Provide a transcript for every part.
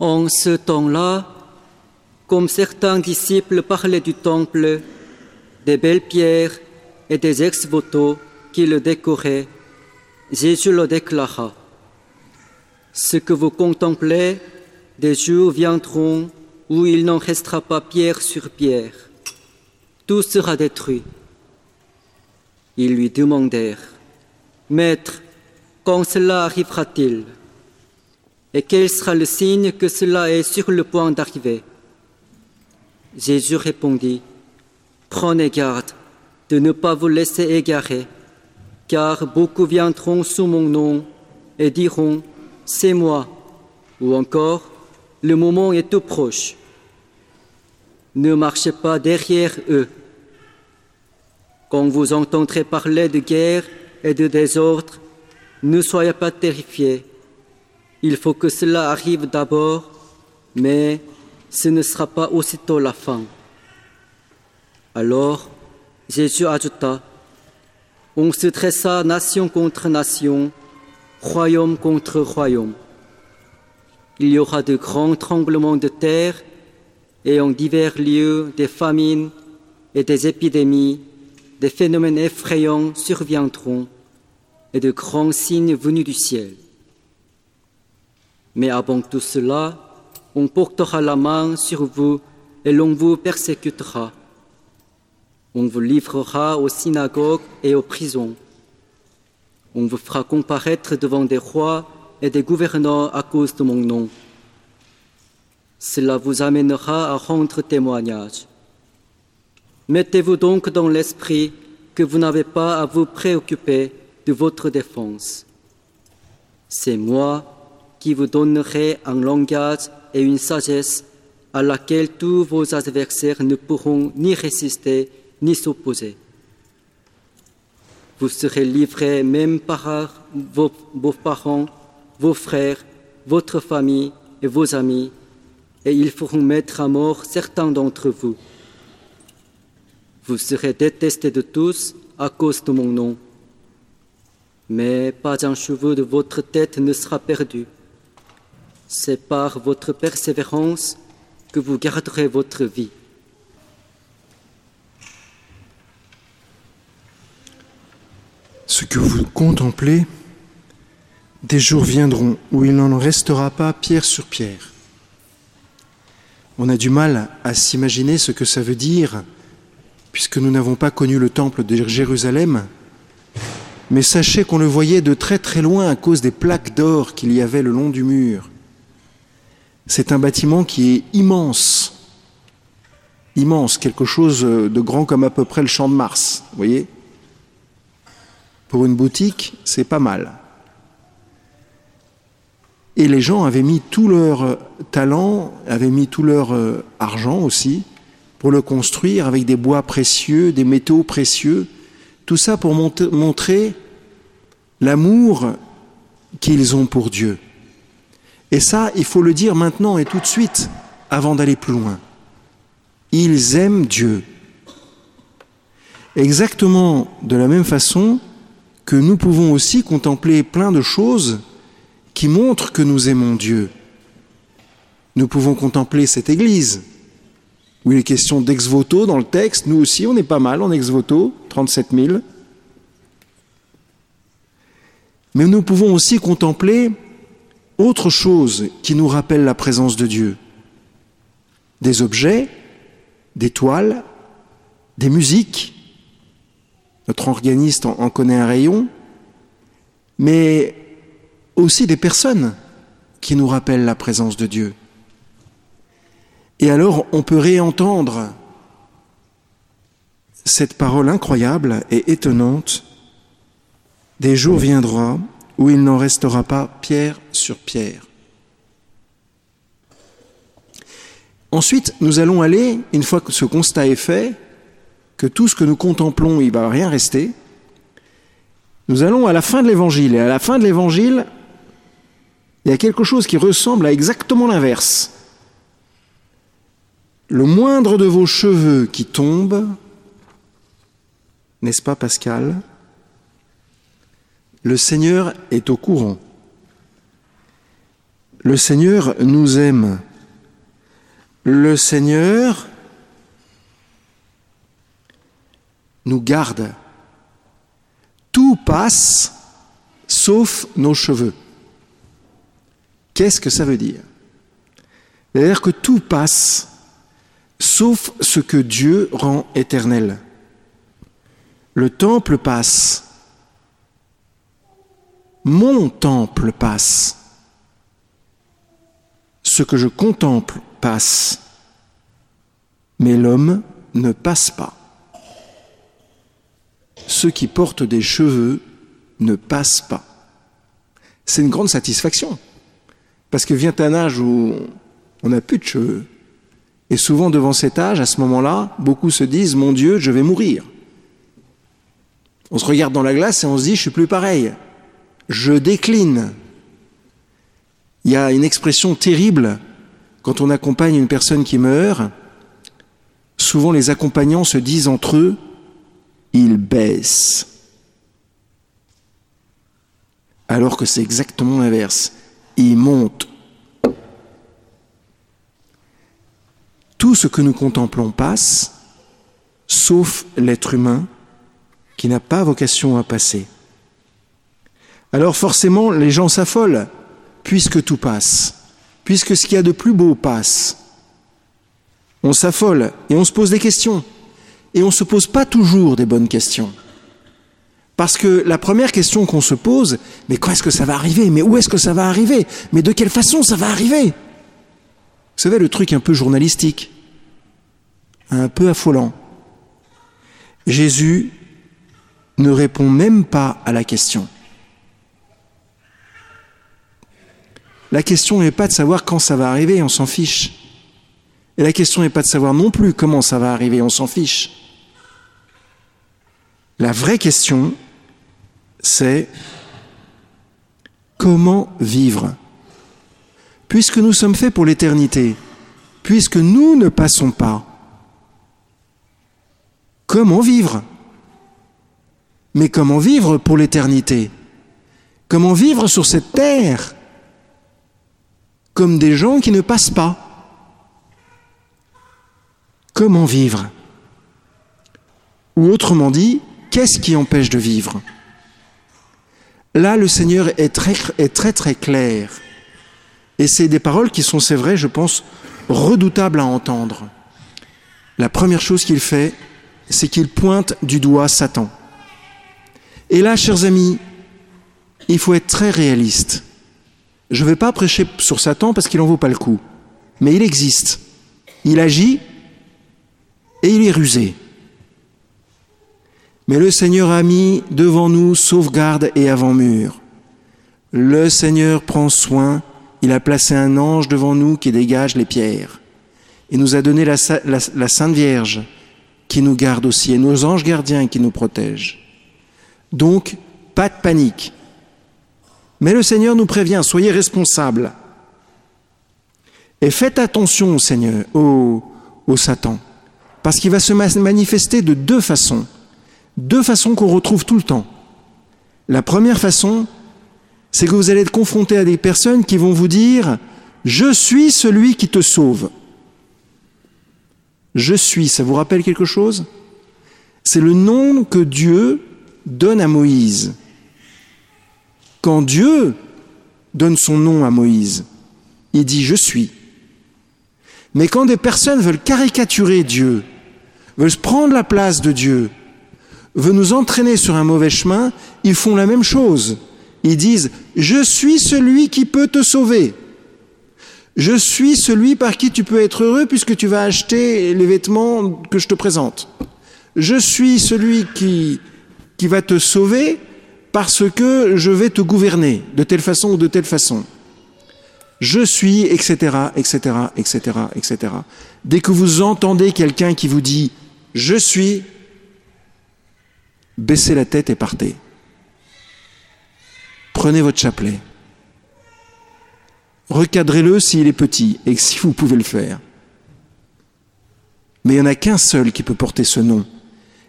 En ce temps-là, comme certains disciples parlaient du temple, des belles pierres et des ex-voto qui le décoraient, Jésus le déclara. Ce que vous contemplez, des jours viendront où il n'en restera pas pierre sur pierre. Tout sera détruit. Ils lui demandèrent, Maître, quand cela arrivera-t-il? Et quel sera le signe que cela est sur le point d'arriver? Jésus répondit, Prenez garde de ne pas vous laisser égarer, car beaucoup viendront sous mon nom et diront, C'est moi, ou encore, le moment est tout proche. Ne marchez pas derrière eux. Quand vous entendrez parler de guerre et de désordre, ne soyez pas terrifiés. Il faut que cela arrive d'abord, mais ce ne sera pas aussitôt la fin. Alors, Jésus ajouta, On se dressa nation contre nation, royaume contre royaume. Il y aura de grands tremblements de terre et en divers lieux des famines et des épidémies, des phénomènes effrayants surviendront et de grands signes venus du ciel. Mais avant tout cela, on portera la main sur vous et l'on vous persécutera. On vous livrera aux synagogues et aux prisons. On vous fera comparaître devant des rois et des gouverneurs à cause de mon nom. Cela vous amènera à rendre témoignage. Mettez-vous donc dans l'esprit que vous n'avez pas à vous préoccuper de votre défense. C'est moi qui vous donnerai un langage et une sagesse à laquelle tous vos adversaires ne pourront ni résister ni s'opposer. Vous serez livrés même par vos parents vos frères, votre famille et vos amis, et ils feront mettre à mort certains d'entre vous. Vous serez détestés de tous à cause de mon nom, mais pas un cheveu de votre tête ne sera perdu. C'est par votre persévérance que vous garderez votre vie. Ce que vous contemplez des jours viendront où il n'en restera pas pierre sur pierre. On a du mal à s'imaginer ce que ça veut dire, puisque nous n'avons pas connu le temple de Jérusalem, mais sachez qu'on le voyait de très très loin à cause des plaques d'or qu'il y avait le long du mur. C'est un bâtiment qui est immense, immense, quelque chose de grand comme à peu près le champ de Mars, vous voyez Pour une boutique, c'est pas mal. Et les gens avaient mis tout leur talent, avaient mis tout leur euh, argent aussi pour le construire avec des bois précieux, des métaux précieux, tout ça pour montrer l'amour qu'ils ont pour Dieu. Et ça, il faut le dire maintenant et tout de suite, avant d'aller plus loin. Ils aiment Dieu. Exactement de la même façon que nous pouvons aussi contempler plein de choses qui montre que nous aimons Dieu. Nous pouvons contempler cette Église, où il est question d'ex-voto dans le texte. Nous aussi, on est pas mal en ex-voto, 37 000. Mais nous pouvons aussi contempler autre chose qui nous rappelle la présence de Dieu. Des objets, des toiles, des musiques. Notre organiste en connaît un rayon. Mais aussi des personnes qui nous rappellent la présence de Dieu. Et alors on peut réentendre cette parole incroyable et étonnante, des jours viendront où il n'en restera pas pierre sur pierre. Ensuite, nous allons aller, une fois que ce constat est fait, que tout ce que nous contemplons, il va rien rester, nous allons à la fin de l'évangile. Et à la fin de l'évangile, il y a quelque chose qui ressemble à exactement l'inverse. Le moindre de vos cheveux qui tombe, n'est-ce pas Pascal? Le Seigneur est au courant. Le Seigneur nous aime. Le Seigneur nous garde. Tout passe sauf nos cheveux. Qu'est-ce que ça veut dire? C'est-à-dire que tout passe sauf ce que Dieu rend éternel. Le temple passe. Mon temple passe. Ce que je contemple passe. Mais l'homme ne passe pas. Ceux qui portent des cheveux ne passent pas. C'est une grande satisfaction. Parce que vient un âge où on n'a plus de cheveux. Et souvent devant cet âge, à ce moment-là, beaucoup se disent, mon Dieu, je vais mourir. On se regarde dans la glace et on se dit, je suis plus pareil. Je décline. Il y a une expression terrible quand on accompagne une personne qui meurt. Souvent les accompagnants se disent entre eux, il baisse. Alors que c'est exactement l'inverse. Il monte. Tout ce que nous contemplons passe, sauf l'être humain qui n'a pas vocation à passer. Alors forcément, les gens s'affolent, puisque tout passe, puisque ce qu'il y a de plus beau passe. On s'affole et on se pose des questions. Et on ne se pose pas toujours des bonnes questions. Parce que la première question qu'on se pose, mais quand est-ce que ça va arriver? Mais où est-ce que ça va arriver? Mais de quelle façon ça va arriver? Vous savez, le truc un peu journalistique, un peu affolant. Jésus ne répond même pas à la question. La question n'est pas de savoir quand ça va arriver, on s'en fiche. Et la question n'est pas de savoir non plus comment ça va arriver, on s'en fiche. La vraie question, c'est comment vivre puisque nous sommes faits pour l'éternité, puisque nous ne passons pas, comment vivre? Mais comment vivre pour l'éternité? Comment vivre sur cette terre? Comme des gens qui ne passent pas Comment vivre? Ou autrement dit, qu'est-ce qui empêche de vivre? Là, le Seigneur est très est très, très clair. Et c'est des paroles qui sont, c'est vrai, je pense, redoutables à entendre. La première chose qu'il fait, c'est qu'il pointe du doigt Satan. Et là, chers amis, il faut être très réaliste. Je ne vais pas prêcher sur Satan parce qu'il n'en vaut pas le coup. Mais il existe. Il agit et il est rusé. Mais le Seigneur a mis devant nous sauvegarde et avant-mur. Le Seigneur prend soin il a placé un ange devant nous qui dégage les pierres. Il nous a donné la, Sainte Vierge qui nous garde aussi et nos anges gardiens qui nous protègent. Donc, pas de panique. Mais le Seigneur nous prévient, soyez responsables. Et faites attention au Seigneur, au, au Satan, parce qu'il va se manifester de deux façons. Deux façons qu'on retrouve tout le temps. La première façon, c'est que vous allez être confronté à des personnes qui vont vous dire Je suis celui qui te sauve. Je suis, ça vous rappelle quelque chose? C'est le nom que Dieu donne à Moïse. Quand Dieu donne son nom à Moïse, il dit Je suis. Mais quand des personnes veulent caricaturer Dieu, veulent prendre la place de Dieu, veulent nous entraîner sur un mauvais chemin, ils font la même chose. Ils disent, je suis celui qui peut te sauver. Je suis celui par qui tu peux être heureux puisque tu vas acheter les vêtements que je te présente. Je suis celui qui, qui va te sauver parce que je vais te gouverner de telle façon ou de telle façon. Je suis, etc., etc., etc., etc. Dès que vous entendez quelqu'un qui vous dit je suis, baissez la tête et partez prenez votre chapelet. Recadrez-le s'il est petit et si vous pouvez le faire. Mais il n'y en a qu'un seul qui peut porter ce nom.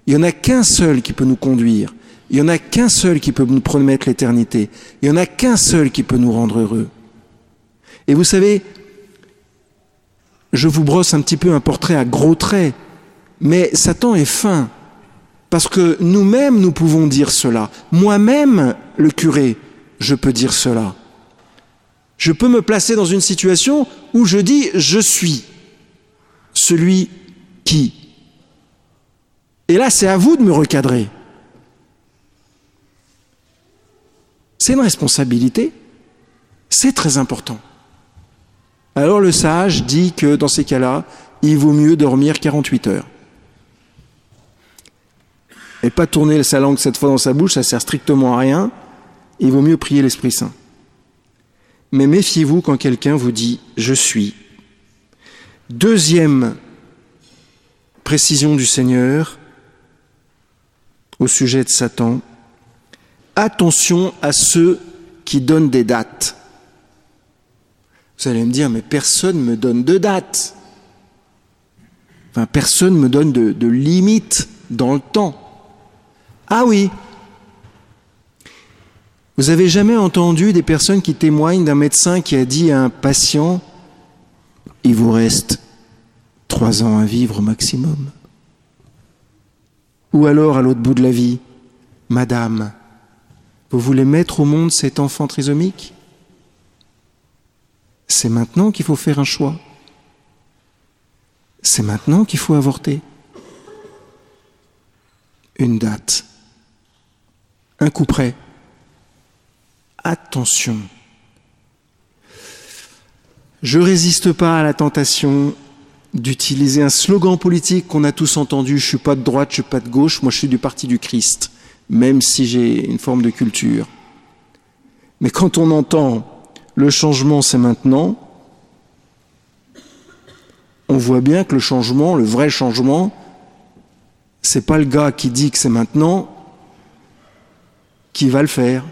Il n'y en a qu'un seul qui peut nous conduire. Il n'y en a qu'un seul qui peut nous promettre l'éternité. Il n'y en a qu'un seul qui peut nous rendre heureux. Et vous savez, je vous brosse un petit peu un portrait à gros traits, mais Satan est fin, parce que nous-mêmes, nous pouvons dire cela. Moi-même, le curé, je peux dire cela. Je peux me placer dans une situation où je dis je suis celui qui. Et là, c'est à vous de me recadrer. C'est une responsabilité. C'est très important. Alors le sage dit que dans ces cas-là, il vaut mieux dormir 48 heures. Et pas tourner sa langue cette fois dans sa bouche, ça sert strictement à rien. Il vaut mieux prier l'Esprit Saint. Mais méfiez-vous quand quelqu'un vous dit je suis. Deuxième précision du Seigneur au sujet de Satan. Attention à ceux qui donnent des dates. Vous allez me dire, mais personne ne me donne de date. Enfin, personne ne me donne de, de limite dans le temps. Ah oui, vous avez jamais entendu des personnes qui témoignent d'un médecin qui a dit à un patient Il vous reste trois ans à vivre au maximum Ou alors à l'autre bout de la vie Madame, vous voulez mettre au monde cet enfant trisomique? C'est maintenant qu'il faut faire un choix. C'est maintenant qu'il faut avorter. Une date. Un coup près attention. Je résiste pas à la tentation d'utiliser un slogan politique qu'on a tous entendu, je suis pas de droite, je suis pas de gauche, moi je suis du parti du Christ, même si j'ai une forme de culture. Mais quand on entend le changement c'est maintenant, on voit bien que le changement, le vrai changement, c'est pas le gars qui dit que c'est maintenant qui va le faire.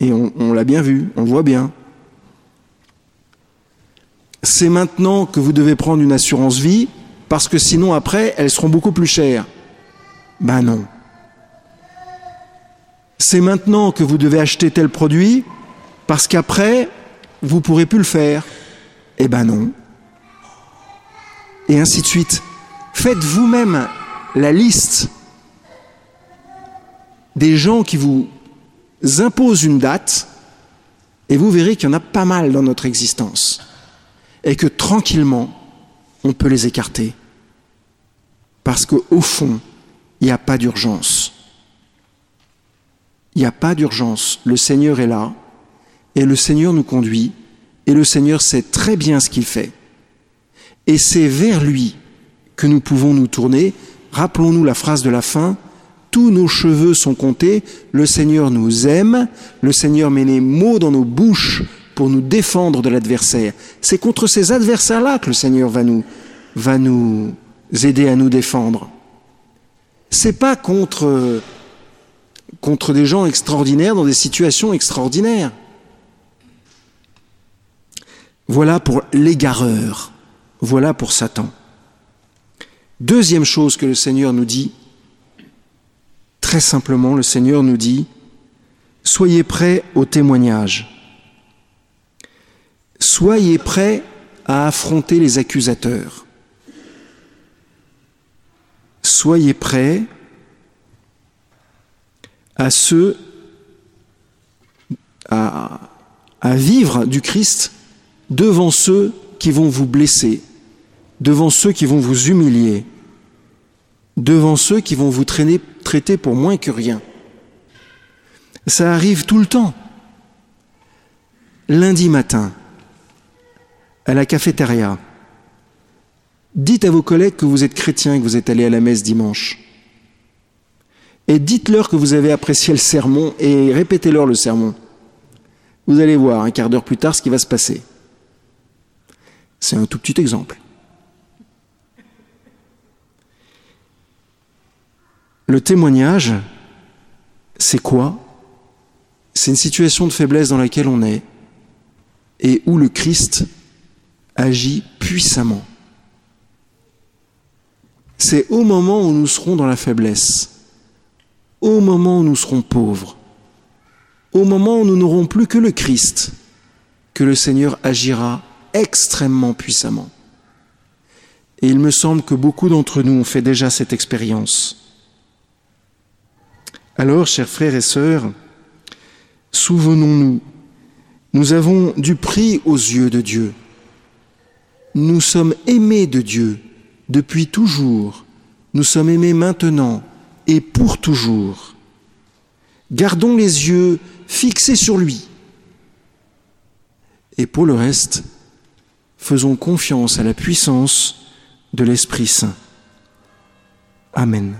Et on, l'a bien vu, on le voit bien. C'est maintenant que vous devez prendre une assurance vie, parce que sinon après, elles seront beaucoup plus chères. Ben non. C'est maintenant que vous devez acheter tel produit, parce qu'après, vous pourrez plus le faire. Eh ben non. Et ainsi de suite. Faites vous-même la liste des gens qui vous impose une date et vous verrez qu'il y en a pas mal dans notre existence et que tranquillement, on peut les écarter. Parce qu'au fond, il n'y a pas d'urgence. Il n'y a pas d'urgence. Le Seigneur est là et le Seigneur nous conduit et le Seigneur sait très bien ce qu'il fait. Et c'est vers lui que nous pouvons nous tourner. Rappelons-nous la phrase de la fin, tous nos cheveux sont comptés, le Seigneur nous aime, le Seigneur met les mots dans nos bouches pour nous défendre de l'adversaire. C'est contre ces adversaires-là que le Seigneur va nous, va nous aider à nous défendre. C'est pas contre, contre des gens extraordinaires dans des situations extraordinaires. Voilà pour l'égareur. Voilà pour Satan. Deuxième chose que le Seigneur nous dit, Très simplement, le Seigneur nous dit, soyez prêts au témoignage. Soyez prêts à affronter les accusateurs. Soyez prêts à ceux à, vivre du Christ devant ceux qui vont vous blesser, devant ceux qui vont vous humilier, devant ceux qui vont vous traiter pour moins que rien. Ça arrive tout le temps. Lundi matin, à la cafétéria, dites à vos collègues que vous êtes chrétien et que vous êtes allé à la messe dimanche. Et dites-leur que vous avez apprécié le sermon et répétez-leur le sermon. Vous allez voir un quart d'heure plus tard ce qui va se passer. C'est un tout petit exemple. Le témoignage, c'est quoi? C'est une situation de faiblesse dans laquelle on est et où le Christ agit puissamment. C'est au moment où nous serons dans la faiblesse, au moment où nous serons pauvres, au moment où nous n'aurons plus que le Christ, que le Seigneur agira extrêmement puissamment. Et il me semble que beaucoup d'entre nous ont fait déjà cette expérience. Alors, chers frères et sœurs, souvenons-nous, nous avons du prix aux yeux de Dieu. Nous sommes aimés de Dieu depuis toujours. Nous sommes aimés maintenant et pour toujours. Gardons les yeux fixés sur lui. Et pour le reste, faisons confiance à la puissance de l'Esprit Saint. Amen.